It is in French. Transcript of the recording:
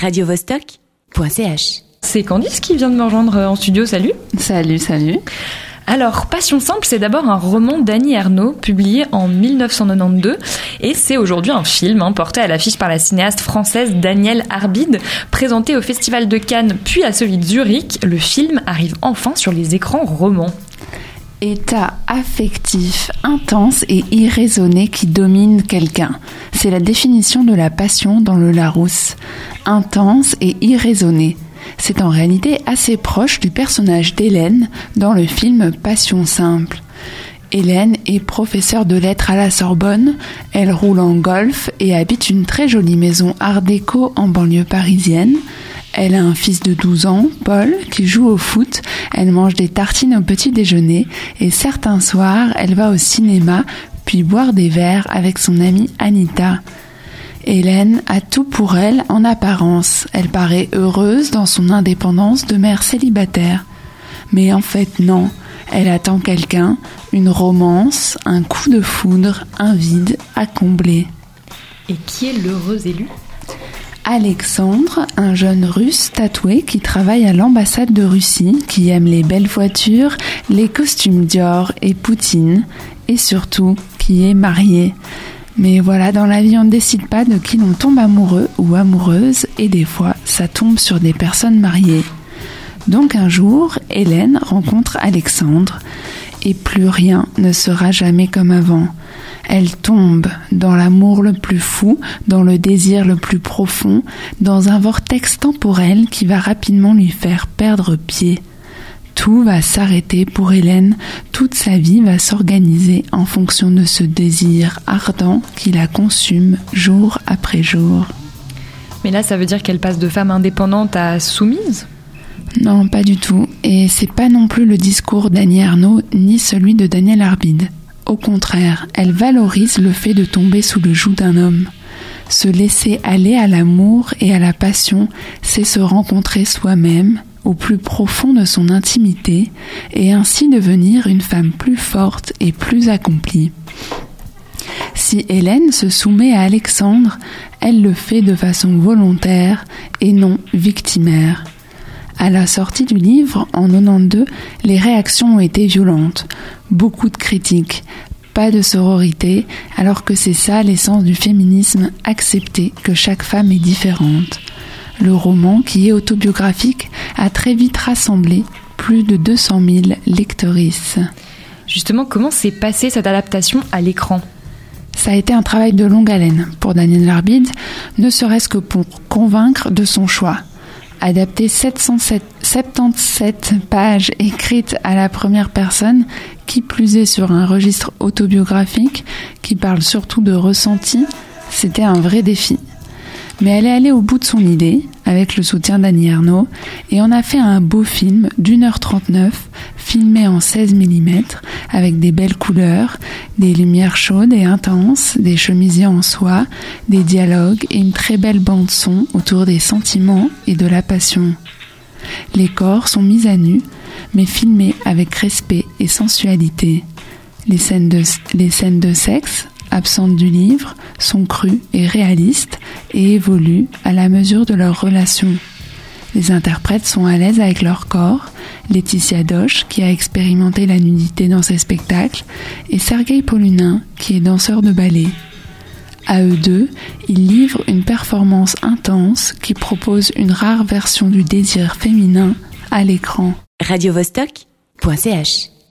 radiovostok.ch. C'est Candice qui vient de me rejoindre en studio. Salut. Salut, salut. Alors, Passion simple, c'est d'abord un roman d'Annie Ernaux, publié en 1992, et c'est aujourd'hui un film hein, porté à l'affiche par la cinéaste française Danielle Arbide, présenté au Festival de Cannes puis à celui de Zurich. Le film arrive enfin sur les écrans romans. État affectif intense et irraisonné qui domine quelqu'un. C'est la définition de la passion dans le Larousse. Intense et irraisonné. C'est en réalité assez proche du personnage d'Hélène dans le film Passion simple. Hélène est professeure de lettres à la Sorbonne, elle roule en golf et habite une très jolie maison art déco en banlieue parisienne. Elle a un fils de 12 ans, Paul, qui joue au foot, elle mange des tartines au petit déjeuner et certains soirs elle va au cinéma puis boire des verres avec son amie Anita. Hélène a tout pour elle en apparence. Elle paraît heureuse dans son indépendance de mère célibataire. Mais en fait non, elle attend quelqu'un, une romance, un coup de foudre, un vide à combler. Et qui est l'heureux élu Alexandre, un jeune russe tatoué qui travaille à l'ambassade de Russie, qui aime les belles voitures, les costumes Dior et Poutine, et surtout qui est marié. Mais voilà, dans la vie, on ne décide pas de qui l'on tombe amoureux ou amoureuse, et des fois, ça tombe sur des personnes mariées. Donc un jour, Hélène rencontre Alexandre, et plus rien ne sera jamais comme avant. Elle tombe dans l'amour le plus fou, dans le désir le plus profond, dans un vortex temporel qui va rapidement lui faire perdre pied. Tout va s'arrêter pour Hélène, toute sa vie va s'organiser en fonction de ce désir ardent qui la consume jour après jour. Mais là, ça veut dire qu'elle passe de femme indépendante à soumise? Non, pas du tout. Et c'est pas non plus le discours d'Annie Arnaud ni celui de Daniel Arbide. Au contraire, elle valorise le fait de tomber sous le joug d'un homme. Se laisser aller à l'amour et à la passion, c'est se rencontrer soi-même, au plus profond de son intimité et ainsi devenir une femme plus forte et plus accomplie. Si Hélène se soumet à Alexandre, elle le fait de façon volontaire et non victimaire. À la sortie du livre, en 92, les réactions ont été violentes. Beaucoup de critiques, pas de sororité, alors que c'est ça l'essence du féminisme, accepter que chaque femme est différente. Le roman, qui est autobiographique, a très vite rassemblé plus de 200 000 lectrices. Justement, comment s'est passée cette adaptation à l'écran? Ça a été un travail de longue haleine pour Daniel Larbide, ne serait-ce que pour convaincre de son choix. Adapter 777 pages écrites à la première personne, qui plus est sur un registre autobiographique qui parle surtout de ressenti, c'était un vrai défi. Mais elle est allée au bout de son idée, avec le soutien d'Annie Ernaux, et on a fait un beau film d'une heure trente-neuf, filmé en 16 mm, avec des belles couleurs, des lumières chaudes et intenses, des chemisiers en soie, des dialogues et une très belle bande son autour des sentiments et de la passion. Les corps sont mis à nu, mais filmés avec respect et sensualité. Les scènes de, les scènes de sexe, absentes du livre, sont crues et réalistes et évoluent à la mesure de leur relation. Les interprètes sont à l'aise avec leur corps, Laetitia Doche, qui a expérimenté la nudité dans ses spectacles, et Sergei Polunin, qui est danseur de ballet. À eux deux, ils livrent une performance intense qui propose une rare version du désir féminin à l'écran. radiovostok.ch